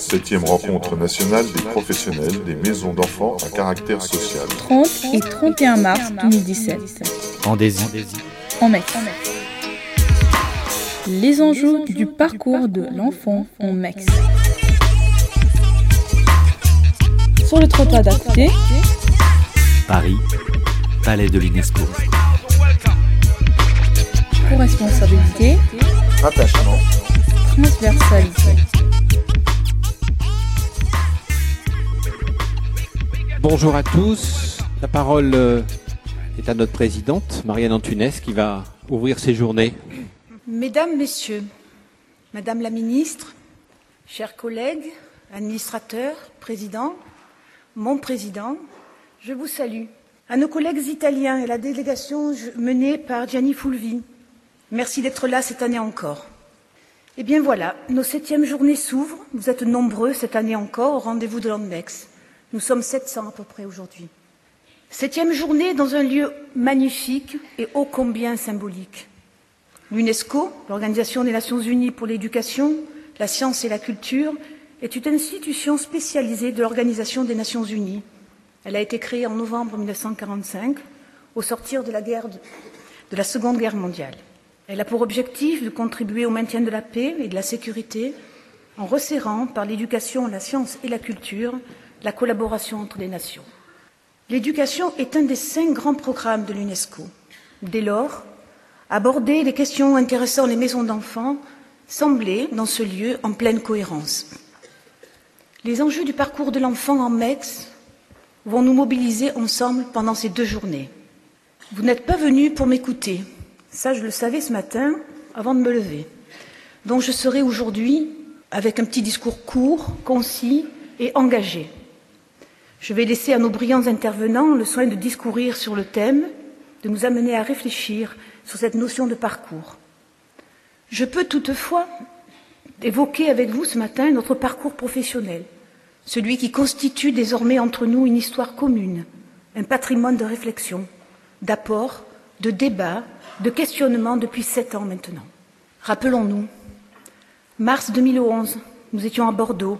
Septième rencontre nationale des professionnels des maisons d'enfants à caractère social. 30 et 31 mars 2017. En Désir. En Mex. Les enjeux du parcours de l'enfant en Mex. Sur le trottoir d'à côté, Paris, Palais de l'UNESCO. co-responsabilité, Attachement. transversalité. Bonjour à tous. La parole euh, est à notre présidente, Marianne Antunes, qui va ouvrir ces journées. Mesdames, Messieurs, Madame la Ministre, chers collègues, administrateurs, présidents, mon président, je vous salue. À nos collègues italiens et la délégation menée par Gianni Fulvi, merci d'être là cette année encore. Eh bien voilà, nos septièmes journées s'ouvrent. Vous êtes nombreux cette année encore au rendez-vous de l'Andex. Nous sommes 700 à peu près aujourd'hui. Septième journée dans un lieu magnifique et ô combien symbolique. L'UNESCO, l'Organisation des Nations Unies pour l'éducation, la science et la culture, est une institution spécialisée de l'Organisation des Nations Unies. Elle a été créée en novembre 1945, au sortir de la, guerre de, de la Seconde Guerre mondiale. Elle a pour objectif de contribuer au maintien de la paix et de la sécurité en resserrant, par l'éducation, la science et la culture, la collaboration entre les nations. L'éducation est un des cinq grands programmes de l'UNESCO. Dès lors, aborder les questions intéressant les maisons d'enfants semblait, dans ce lieu, en pleine cohérence. Les enjeux du parcours de l'enfant en MEX vont nous mobiliser ensemble pendant ces deux journées. Vous n'êtes pas venus pour m'écouter. Ça, je le savais ce matin avant de me lever. Donc je serai aujourd'hui avec un petit discours court, concis et engagé. Je vais laisser à nos brillants intervenants le soin de discourir sur le thème, de nous amener à réfléchir sur cette notion de parcours. Je peux toutefois évoquer avec vous ce matin notre parcours professionnel, celui qui constitue désormais entre nous une histoire commune, un patrimoine de réflexion, d'apport, de débat, de questionnement depuis sept ans maintenant. Rappelons-nous, mars 2011, nous étions à Bordeaux,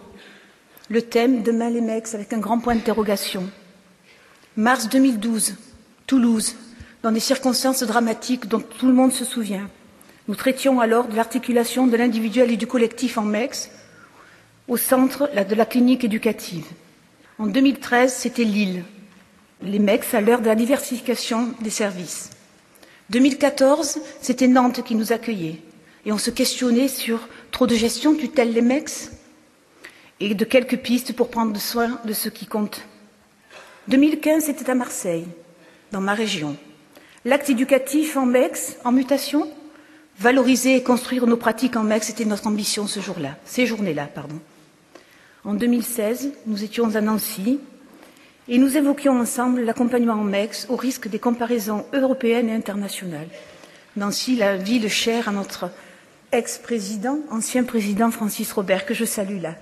le thème Demain les mecs avec un grand point d'interrogation. Mars 2012, Toulouse, dans des circonstances dramatiques dont tout le monde se souvient. Nous traitions alors de l'articulation de l'individuel et du collectif en MEX au centre de la clinique éducative. En 2013, c'était Lille, les MEX à l'heure de la diversification des services. 2014, c'était Nantes qui nous accueillait et on se questionnait sur trop de gestion tutelle les MEX et de quelques pistes pour prendre soin de ce qui compte. 2015, c'était à Marseille, dans ma région. L'acte éducatif en MEX, en mutation, valoriser et construire nos pratiques en MEX, c'était notre ambition ces journées-là. En 2016, nous étions à Nancy et nous évoquions ensemble l'accompagnement en MEX au risque des comparaisons européennes et internationales. Nancy, la ville chère à notre ex-président, ancien président Francis Robert, que je salue là.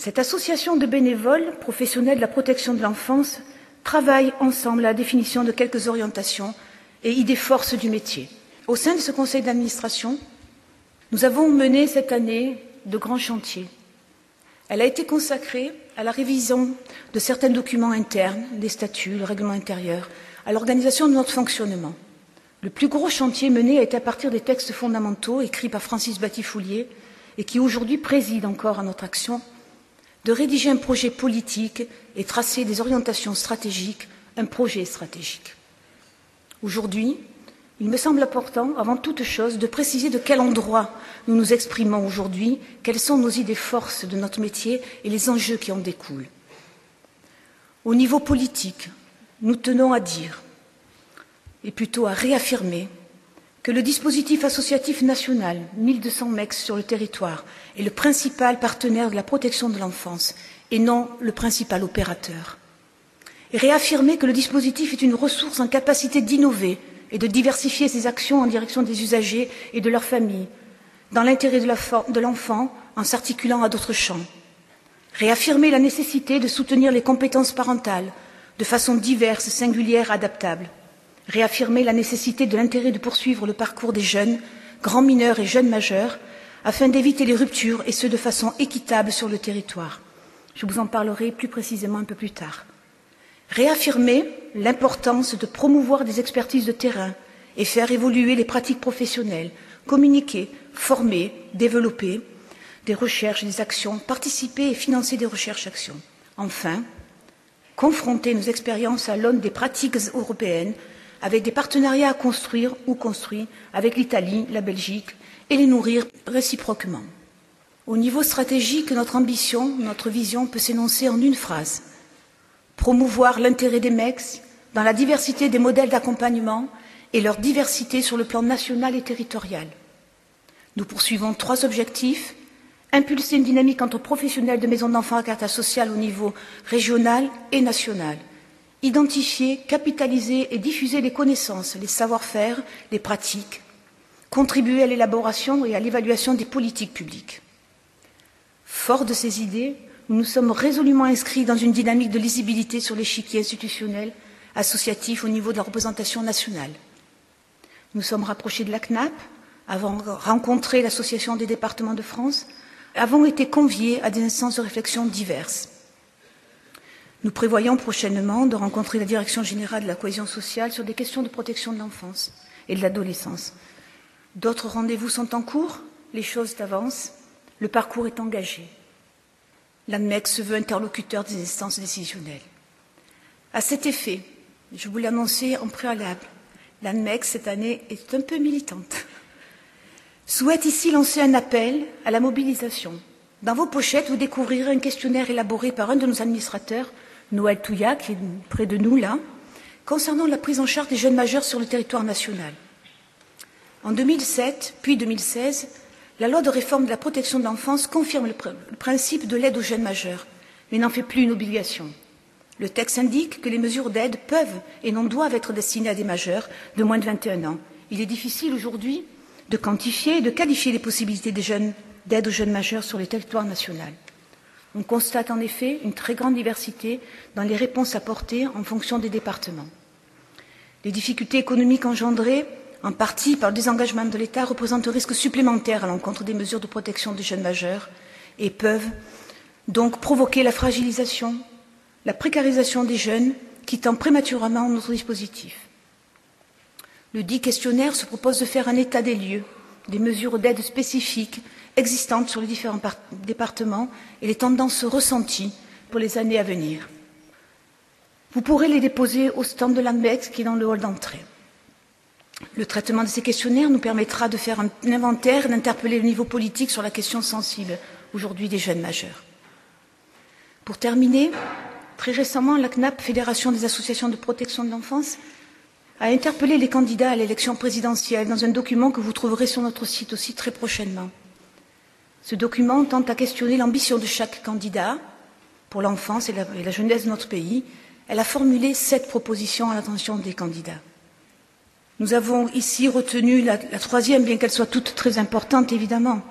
Cette association de bénévoles professionnels de la protection de l'enfance travaille ensemble à la définition de quelques orientations et idées forces du métier. Au sein de ce conseil d'administration, nous avons mené cette année de grands chantiers. Elle a été consacrée à la révision de certains documents internes, les statuts, le règlement intérieur, à l'organisation de notre fonctionnement. Le plus gros chantier mené a été à partir des textes fondamentaux écrits par Francis Batifoulier et qui aujourd'hui préside encore à notre action de rédiger un projet politique et tracer des orientations stratégiques, un projet stratégique. Aujourd'hui, il me semble important, avant toute chose, de préciser de quel endroit nous nous exprimons aujourd'hui, quelles sont nos idées forces de notre métier et les enjeux qui en découlent. Au niveau politique, nous tenons à dire, et plutôt à réaffirmer, que le dispositif associatif national, 1200 mecs sur le territoire, est le principal partenaire de la protection de l'enfance et non le principal opérateur. Réaffirmer que le dispositif est une ressource en capacité d'innover et de diversifier ses actions en direction des usagers et de leurs familles, dans l'intérêt de l'enfant en s'articulant à d'autres champs. Réaffirmer la nécessité de soutenir les compétences parentales de façon diverse, singulière, adaptable réaffirmer la nécessité de l'intérêt de poursuivre le parcours des jeunes, grands mineurs et jeunes majeurs, afin d'éviter les ruptures et ce de façon équitable sur le territoire. Je vous en parlerai plus précisément un peu plus tard. Réaffirmer l'importance de promouvoir des expertises de terrain et faire évoluer les pratiques professionnelles, communiquer, former, développer des recherches, des actions, participer et financer des recherches-actions. Enfin, confronter nos expériences à l'aune des pratiques européennes avec des partenariats à construire ou construits avec l'Italie, la Belgique et les nourrir réciproquement. Au niveau stratégique, notre ambition, notre vision peut s'énoncer en une phrase. Promouvoir l'intérêt des MEX dans la diversité des modèles d'accompagnement et leur diversité sur le plan national et territorial. Nous poursuivons trois objectifs. Impulser une dynamique entre professionnels de maisons d'enfants à caractère social au niveau régional et national. Identifier, capitaliser et diffuser les connaissances, les savoir-faire, les pratiques. Contribuer à l'élaboration et à l'évaluation des politiques publiques. Fort de ces idées, nous nous sommes résolument inscrits dans une dynamique de lisibilité sur l'échiquier institutionnel associatif au niveau de la représentation nationale. Nous sommes rapprochés de la CNAP, avons rencontré l'Association des départements de France, avons été conviés à des instances de réflexion diverses. Nous prévoyons prochainement de rencontrer la Direction générale de la cohésion sociale sur des questions de protection de l'enfance et de l'adolescence. D'autres rendez-vous sont en cours, les choses avancent, le parcours est engagé. L'ANMEC se veut interlocuteur des instances décisionnelles. À cet effet, je vous l'annonçais en préalable, l'ANMEC cette année est un peu militante souhaite ici lancer un appel à la mobilisation. Dans vos pochettes, vous découvrirez un questionnaire élaboré par un de nos administrateurs, Noël Touya, qui est près de nous là, concernant la prise en charge des jeunes majeurs sur le territoire national. En 2007, puis 2016, la loi de réforme de la protection de l'enfance confirme le, pr le principe de l'aide aux jeunes majeurs, mais n'en fait plus une obligation. Le texte indique que les mesures d'aide peuvent et non doivent être destinées à des majeurs de moins de 21 ans. Il est difficile aujourd'hui de quantifier et de qualifier les possibilités d'aide aux jeunes majeurs sur le territoire national. On constate en effet une très grande diversité dans les réponses apportées en fonction des départements. Les difficultés économiques engendrées, en partie par le désengagement de l'État, représentent un risque supplémentaire à l'encontre des mesures de protection des jeunes majeurs et peuvent donc provoquer la fragilisation, la précarisation des jeunes quittant prématurément notre dispositif. Le dit questionnaire se propose de faire un état des lieux des mesures d'aide spécifiques existantes sur les différents départements et les tendances ressenties pour les années à venir. Vous pourrez les déposer au stand de l'AMBEX qui est dans le hall d'entrée. Le traitement de ces questionnaires nous permettra de faire un inventaire et d'interpeller le niveau politique sur la question sensible aujourd'hui des jeunes majeurs. Pour terminer, très récemment, la CNAP, Fédération des associations de protection de l'enfance, a interpellé les candidats à l'élection présidentielle dans un document que vous trouverez sur notre site aussi très prochainement. Ce document tente à questionner l'ambition de chaque candidat pour l'enfance et, la, jeunesse de notre pays. Elle a formulé sept propositions à l'attention des candidats. Nous avons ici retenu la, troisième, bien qu'elle soit toute très importante évidemment,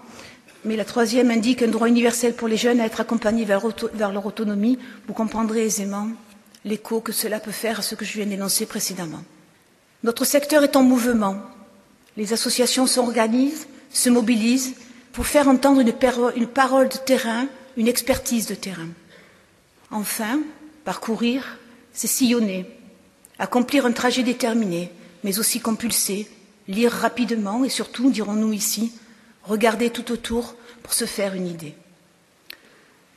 mais la troisième indique un droit universel pour les jeunes à être accompagnés vers leur autonomie. Vous comprendrez aisément l'écho que cela peut faire à ce que je viens d'énoncer précédemment. Notre secteur est en mouvement. Les associations s'organisent, se mobilisent pour faire entendre une, parole de terrain, une expertise de terrain. Enfin, parcourir, c'est sillonner, accomplir un trajet déterminé, mais aussi compulsé, lire rapidement et surtout, dirons-nous ici, regarder tout autour pour se faire une idée.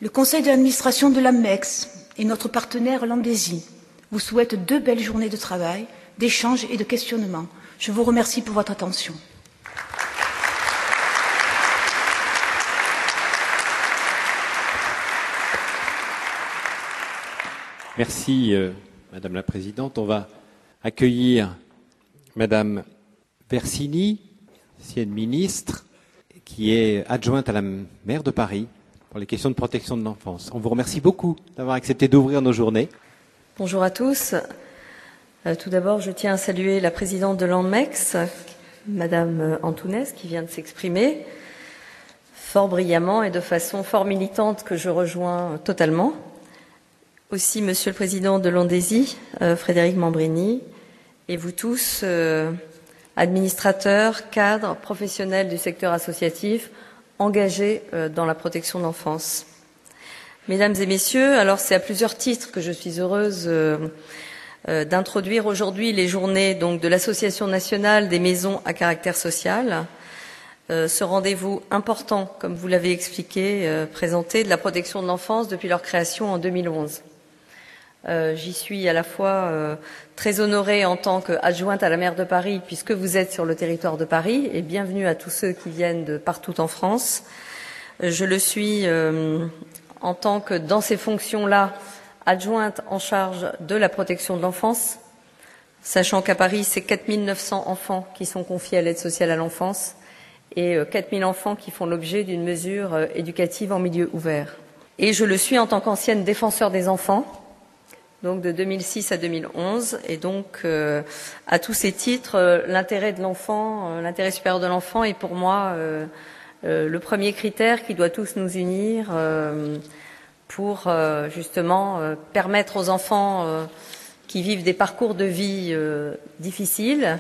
Le conseil d'administration de l'AMEX et notre partenaire Landésie vous souhaitent deux belles journées de travail d'échange et de questionnement. Je vous remercie pour votre attention. Merci, euh, Madame la Présidente. On va accueillir Madame Versini, ancienne ministre, qui est adjointe à la maire de Paris pour les questions de protection de l'enfance. On vous remercie beaucoup d'avoir accepté d'ouvrir nos journées. Bonjour à tous. Euh, tout d'abord, je tiens à saluer la présidente de l'ANMEX, Madame Antounès, qui vient de s'exprimer fort brillamment et de façon fort militante que je rejoins totalement. Aussi, Monsieur le Président de l'Ondésie, euh, Frédéric Mambrini, et vous tous, euh, administrateurs, cadres, professionnels du secteur associatif, engagés dans la protection de l'enfance. Mesdames et messieurs, alors c'est à plusieurs titres que je suis heureuse d'introduire aujourd'hui les journées de l'Association nationale des maisons à caractère social. ce rendez-vous important, comme vous l'avez expliqué, présenté, de la protection de l'enfance depuis leur création en 2011. Euh, j'y suis à la fois euh, très honorée en tant qu'adjointe à la maire de Paris, puisque vous êtes sur le territoire de Paris, et bienvenue à tous ceux qui viennent de partout en France. Euh, je le suis en tant que, dans ces fonctions-là, adjointe en charge de la protection de l'enfance, sachant qu'à Paris, c'est 4900 enfants qui sont confiés à l'aide sociale à l'enfance et 4000 enfants qui font l'objet d'une mesure éducative en milieu ouvert. Et je le suis en tant qu'ancienne défenseur des enfants, donc de 2006 à 2011. Et donc, euh, à tous ces titres, euh, euh, l'intérêt supérieur de l'enfant est pour moi le premier critère qui doit tous nous unir pour justement permettre aux enfants qui vivent des parcours de vie difficiles,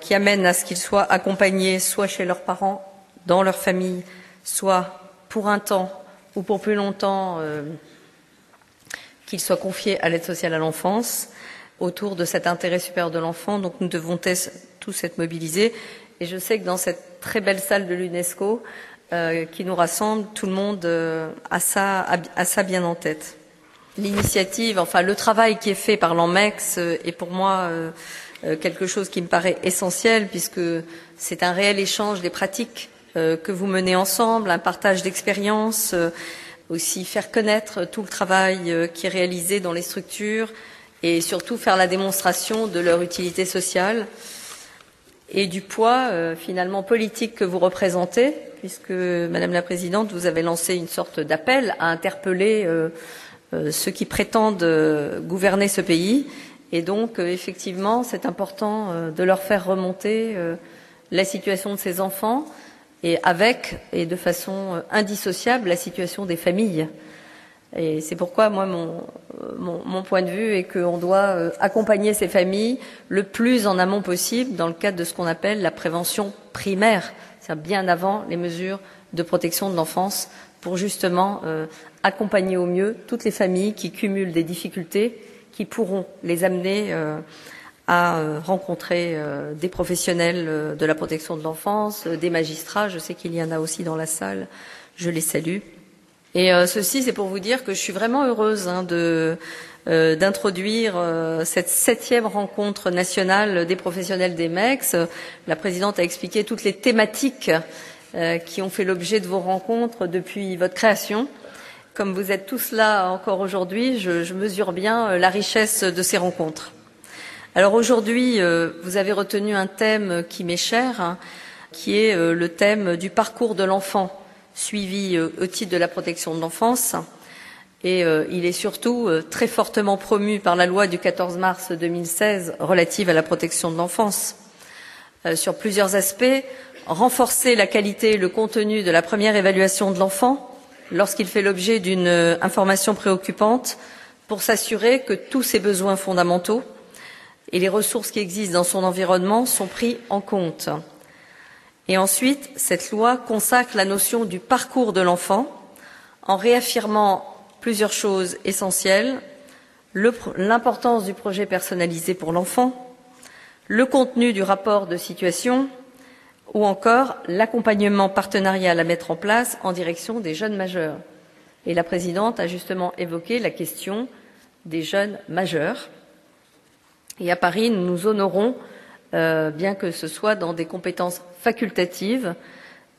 qui amènent à ce qu'ils soient accompagnés soit chez leurs parents, dans leur famille, soit pour un temps ou pour plus longtemps qu'il soit confié à l'aide sociale à l'enfance autour de cet intérêt supérieur de l'enfant. Donc nous devons tous être mobilisés. Et je sais que dans cette très belle salle de l'UNESCO euh, qui nous rassemble, tout le monde euh, a, ça, bien en tête. L'initiative, enfin le travail qui est fait par l'ANMEX euh, est pour moi quelque chose qui me paraît essentiel puisque c'est un réel échange des pratiques que vous menez ensemble, un partage d'expériences aussi faire connaître tout le travail euh, qui est réalisé dans les structures et surtout faire la démonstration de leur utilité sociale et du poids euh, finalement politique que vous représentez, puisque Madame la Présidente, vous avez lancé une sorte d'appel à interpeller euh, ceux qui prétendent gouverner ce pays. Et donc, effectivement, c'est important de leur faire remonter la situation de ces enfants, et avec et de façon euh, indissociable la situation des familles. Et c'est pourquoi moi mon, mon, point de vue est qu'on doit euh, accompagner ces familles le plus en amont possible dans le cadre de ce qu'on appelle la prévention primaire, c'est-à-dire bien avant les mesures de protection de l'enfance, pour justement euh, accompagner au mieux toutes les familles qui cumulent des difficultés qui pourront les amener à euh, rencontrer euh, des professionnels euh, de la protection de l'enfance, des magistrats. Je sais qu'il y en a aussi dans la salle. Je les salue. Et ceci, c'est pour vous dire que je suis vraiment heureuse hein, d'introduire cette septième rencontre nationale des professionnels des MEX. La présidente a expliqué toutes les thématiques qui ont fait l'objet de vos rencontres depuis votre création. Comme vous êtes tous là encore aujourd'hui, je mesure bien la richesse de ces rencontres. Alors aujourd'hui, euh, vous avez retenu un thème qui m'est cher, hein, qui est euh, le thème du parcours de l'enfant, suivi euh, au titre de la protection de l'enfance. Et il est surtout très fortement promu par la loi du 14 mars 2016 relative à la protection de l'enfance. sur plusieurs aspects, renforcer la qualité et le contenu de la première évaluation de l'enfant lorsqu'il fait l'objet d'une information préoccupante pour s'assurer que tous ses besoins fondamentaux et les ressources qui existent dans son environnement sont pris en compte. Ensuite, cette loi consacre la notion du parcours de l'enfant en réaffirmant plusieurs choses essentielles l'importance du projet personnalisé pour l'enfant, le contenu du rapport de situation ou encore l'accompagnement partenarial à mettre en place en direction des jeunes majeurs. Et la présidente a justement évoqué la question des jeunes majeurs. À Paris, nous nous honorons, euh, bien que ce soit dans des compétences facultatives,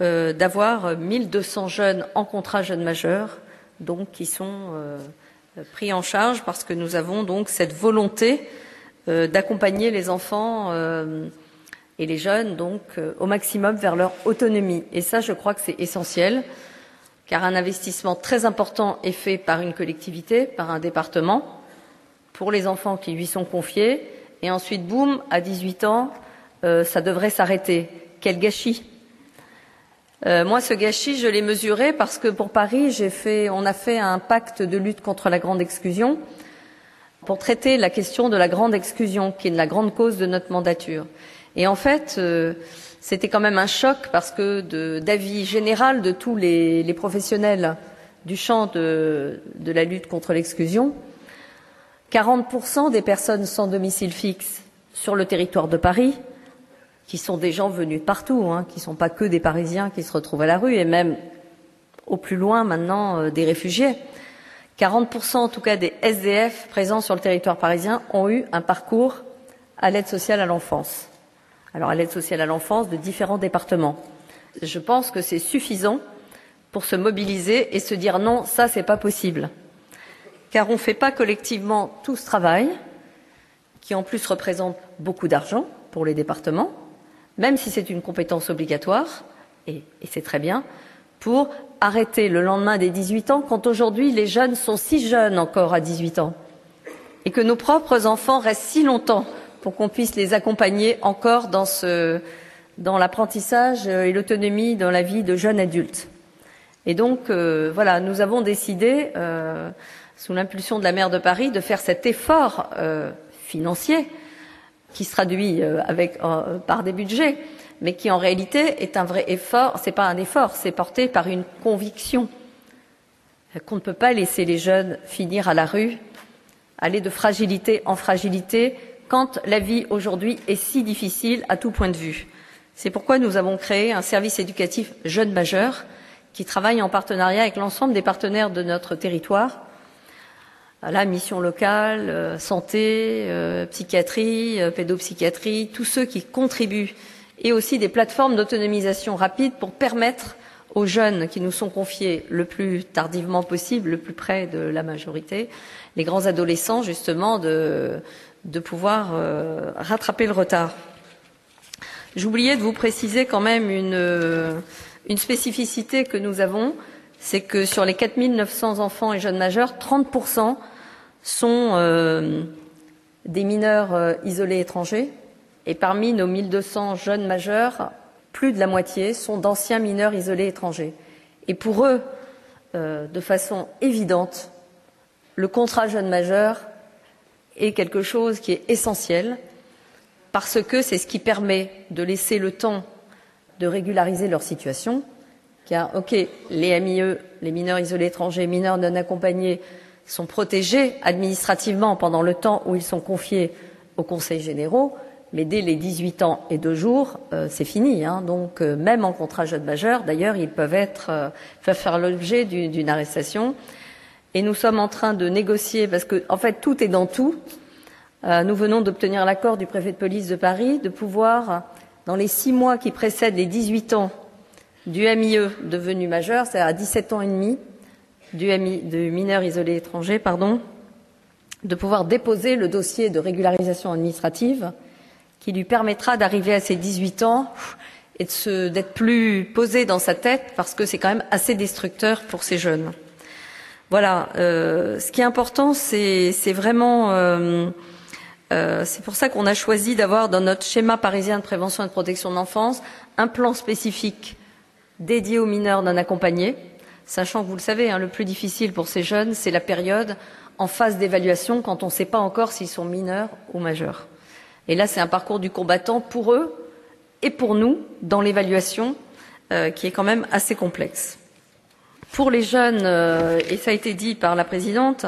euh, d'avoir 1200 jeunes en contrat jeunes majeurs, donc qui sont euh, pris en charge parce que nous avons donc cette volonté d'accompagner les enfants et les jeunes au maximum vers leur autonomie. Et ça, je crois que c'est essentiel, car un investissement très important est fait par une collectivité, par un département, pour les enfants qui lui sont confiés, et ensuite, boum, à 18 ans, euh, ça devrait s'arrêter. Quel gâchis euh, Moi, ce gâchis, je l'ai mesuré parce que pour Paris, on a fait un pacte de lutte contre la grande exclusion pour traiter la question de la grande exclusion, qui est la grande cause de notre mandature. Et en fait, euh, c'était quand même un choc parce que d'avis général de tous les, les, professionnels du champ de, de la lutte contre l'exclusion, 40% des personnes sans domicile fixe sur le territoire de Paris, qui sont des gens venus de partout, hein, qui ne sont pas que des Parisiens qui se retrouvent à la rue, et même au plus loin maintenant euh, des réfugiés. 40% en tout cas des SDF présents sur le territoire parisien ont eu un parcours à l'aide sociale à l'enfance. Alors à l'aide sociale à l'enfance de différents départements. Je pense que c'est suffisant pour se mobiliser et se dire non, ça c'est pas possible. Car on ne fait pas collectivement tout ce travail, qui en plus représente beaucoup d'argent pour les départements, même si c'est une compétence obligatoire, et, c'est très bien, pour arrêter le lendemain des 18 ans, quand aujourd'hui les jeunes sont si jeunes encore à 18 ans, et que nos propres enfants restent si longtemps pour qu'on puisse les accompagner encore dans l'apprentissage et l'autonomie dans la vie de jeunes adultes. Et donc, euh, voilà, nous avons décidé, euh, sous l'impulsion de la maire de Paris, de faire cet effort euh, financier qui se traduit euh, euh, par des budgets, mais qui en réalité est un vrai effort. C'est pas un effort, c'est porté par une conviction qu'on ne peut pas laisser les jeunes finir à la rue, aller de fragilité en fragilité, quand la vie aujourd'hui est si difficile à tout point de vue. C'est pourquoi nous avons créé un service éducatif jeunes majeurs qui travaille en partenariat avec l'ensemble des partenaires de notre territoire. La mission locale, euh, santé, euh, psychiatrie, euh, pédopsychiatrie, tous ceux qui contribuent et aussi des plateformes d'autonomisation rapide pour permettre aux jeunes qui nous sont confiés le plus tardivement possible, le plus près de la majorité, les grands adolescents justement de, de pouvoir rattraper le retard. J'oubliais de vous préciser quand même une, une spécificité que nous avons, c'est que sur les 4900 enfants et jeunes majeurs, 30% sont euh, des mineurs euh, isolés étrangers, et parmi nos 1200 jeunes majeurs, plus de la moitié sont d'anciens mineurs isolés étrangers. Et pour eux, euh, de façon évidente, le contrat jeune majeur est quelque chose qui est essentiel parce que c'est ce qui permet de laisser le temps de régulariser leur situation. Car, OK, les MIE, les mineurs isolés étrangers, mineurs non accompagnés, sont protégés administrativement pendant le temps où ils sont confiés aux conseils généraux, mais dès les 18 ans et deux jours, euh, c'est fini. Hein. Donc, euh, même en contrat jeune majeur, d'ailleurs, ils peuvent être, euh, faire l'objet d'une arrestation. Et nous sommes en train de négocier, parce que, en fait, tout est dans tout. Nous venons d'obtenir l'accord du préfet de police de Paris de pouvoir, dans les six mois qui précèdent les 18 ans du MIE devenu majeur, c'est-à-dire à 17 ans et demi, du, de mineur isolé étranger, pardon, de pouvoir déposer le dossier de régularisation administrative qui lui permettra d'arriver à ses 18 ans et d'être plus posé dans sa tête parce que c'est quand même assez destructeur pour ces jeunes. Voilà, euh, ce qui est important, c'est vraiment euh, euh, c'est pour ça qu'on a choisi d'avoir dans notre schéma parisien de prévention et de protection de l'enfance un plan spécifique dédié aux mineurs non accompagnés, sachant que vous le savez, hein, le plus difficile pour ces jeunes, c'est la période en phase d'évaluation quand on ne sait pas encore s'ils sont mineurs ou majeurs. Et là, c'est un parcours du combattant pour eux et pour nous dans l'évaluation euh, qui est quand même assez complexe. Pour les jeunes, euh, et ça a été dit par la présidente,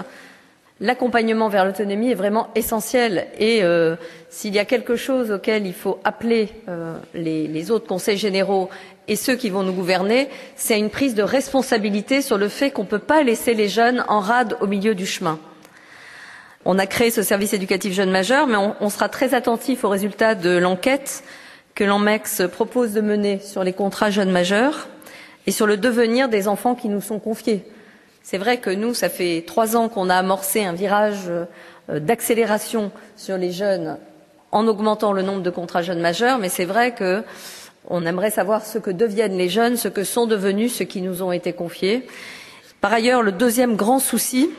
l'accompagnement vers l'autonomie est vraiment essentiel. Et euh, s'il y a quelque chose auquel il faut appeler les, autres conseils généraux et ceux qui vont nous gouverner, c'est une prise de responsabilité sur le fait qu'on ne peut pas laisser les jeunes en rade au milieu du chemin. On a créé ce service éducatif jeunes majeurs, mais on, on sera très attentif aux résultats de l'enquête que l'ANMEX propose de mener sur les contrats jeunes majeurs et sur le devenir des enfants qui nous sont confiés. C'est vrai que nous, ça fait trois ans qu'on a amorcé un virage euh, d'accélération sur les jeunes en augmentant le nombre de contrats jeunes majeurs, mais c'est vrai que on aimerait savoir ce que deviennent les jeunes, ce que sont devenus ceux qui nous ont été confiés. Par ailleurs, le deuxième grand souci,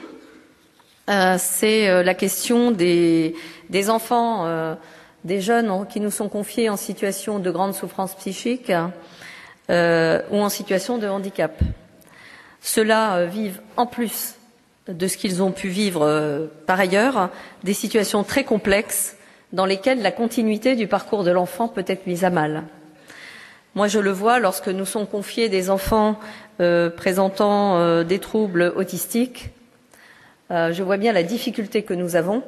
euh, c'est euh, la question des, enfants, euh, des jeunes qui nous sont confiés en situation de grande souffrance psychique ou en situation de handicap. Ceux-là vivent en plus de ce qu'ils ont pu vivre par ailleurs des situations très complexes dans lesquelles la continuité du parcours de l'enfant peut être mise à mal. Moi, je le vois lorsque nous sont confiés des enfants euh, présentant euh, des troubles autistiques. Euh, je vois bien la difficulté que nous avons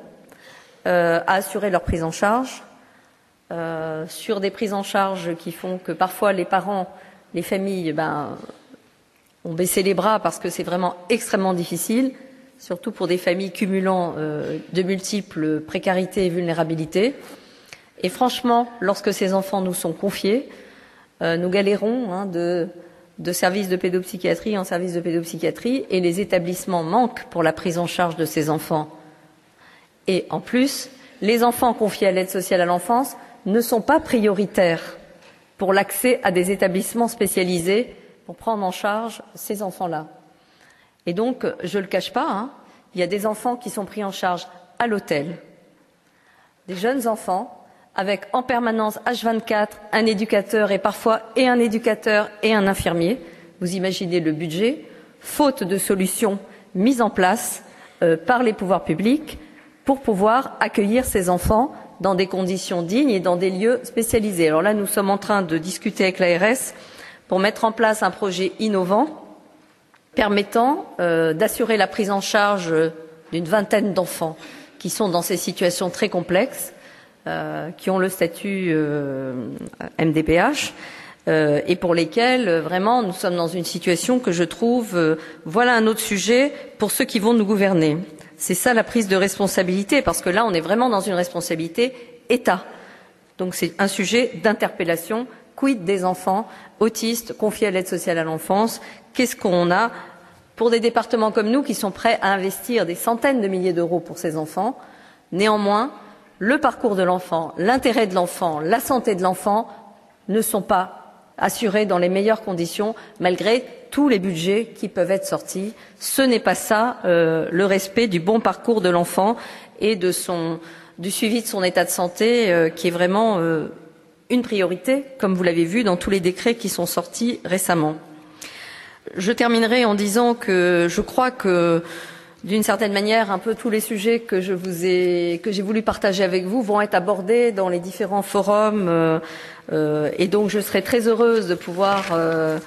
à assurer leur prise en charge, sur des prises en charge qui font que parfois les parents, les familles, ben, ont baissé les bras parce que c'est vraiment extrêmement difficile, surtout pour des familles cumulant de multiples précarités et vulnérabilités. Et franchement, lorsque ces enfants nous sont confiés, nous galérons hein, de, de services de pédopsychiatrie en services de pédopsychiatrie et les établissements manquent pour la prise en charge de ces enfants. Et en plus, les enfants confiés à l'aide sociale à l'enfance ne sont pas prioritaires pour l'accès à des établissements spécialisés pour prendre en charge ces enfants-là. Et donc, je ne le cache pas, hein, il y a des enfants qui sont pris en charge à l'hôtel, des jeunes enfants avec en permanence H24 un éducateur et parfois un éducateur et un infirmier. Vous imaginez le budget, faute de solutions mises en place euh, par les pouvoirs publics pour pouvoir accueillir ces enfants dans des conditions dignes et dans des lieux spécialisés. Alors là, nous sommes en train de discuter avec l'ARS pour mettre en place un projet innovant permettant euh, d'assurer la prise en charge d'une vingtaine d'enfants qui sont dans ces situations très complexes euh, qui ont le statut euh, MDPH euh, et pour lesquels vraiment nous sommes dans une situation que je trouve voilà un autre sujet pour ceux qui vont nous gouverner. C'est ça la prise de responsabilité parce que là on est vraiment dans une responsabilité État. Donc c'est un sujet d'interpellation. Quid des enfants autistes confiés à l'aide sociale à l'enfance? Qu'est-ce qu'on a pour des départements comme nous qui sont prêts à investir des centaines de milliers d'euros pour ces enfants? Néanmoins, le parcours de l'enfant, l'intérêt de l'enfant, la santé de l'enfant ne sont pas assurés dans les meilleures conditions malgré tous les budgets qui peuvent être sortis. Ce n'est pas ça euh, le respect du bon parcours de l'enfant et du suivi de son état de santé euh, qui est vraiment euh, une priorité, comme vous l'avez vu dans tous les décrets qui sont sortis récemment. Je terminerai en disant que je crois que d'une certaine manière, un peu tous les sujets que j'ai voulu partager avec vous vont être abordés dans les différents forums, euh, euh, et donc je serai très heureuse de pouvoir euh,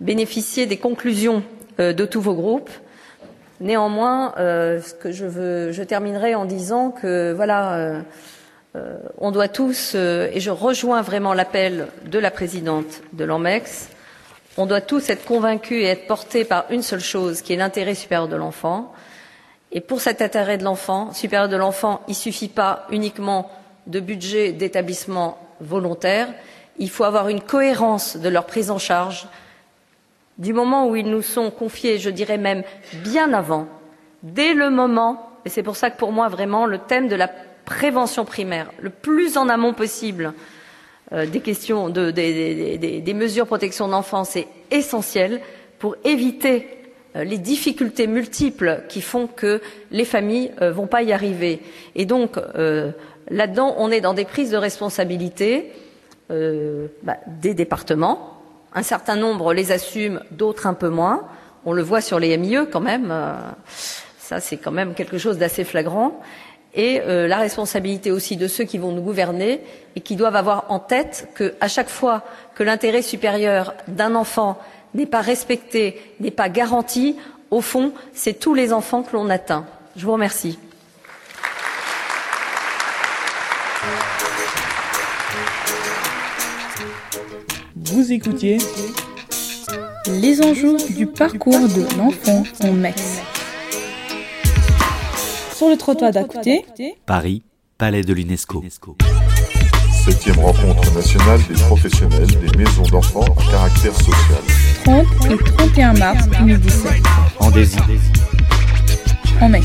bénéficier des conclusions de tous vos groupes. Néanmoins, je terminerai en disant que voilà, on doit tous, et je rejoins vraiment l'appel de la présidente de l'AMEX, on doit tous être convaincus et être portés par une seule chose, qui est l'intérêt supérieur de l'enfant. Et pour cet intérêt de l'enfant, supérieur de l'enfant, il ne suffit pas uniquement de budget d'établissement volontaire, il faut avoir une cohérence de leur prise en charge. Du moment où ils nous sont confiés, je dirais même bien avant, dès le moment, et c'est pour ça que pour moi vraiment le thème de la prévention primaire, le plus en amont possible euh, des questions de, des, des, des mesures de protection d'enfance est essentiel pour éviter les difficultés multiples qui font que les familles ne euh, vont pas y arriver. Et donc, euh, là-dedans, on est dans des prises de responsabilité bah, des départements. Un certain nombre les assument, d'autres un peu moins. On le voit sur les MIE quand même. ça, c'est quand même quelque chose d'assez flagrant. Et la responsabilité aussi de ceux qui vont nous gouverner et qui doivent avoir en tête qu'à chaque fois que l'intérêt supérieur d'un enfant n'est pas respecté, n'est pas garanti, au fond, c'est tous les enfants que l'on atteint. Je vous remercie. Vous écoutiez Les enjeux du parcours de l'enfant en MEX. Sur le trottoir d'à côté, Paris, Palais de l'UNESCO. Septième rencontre nationale des professionnels des maisons d'enfants à caractère social. 30 et 31 mars 2017. En désir. En mai.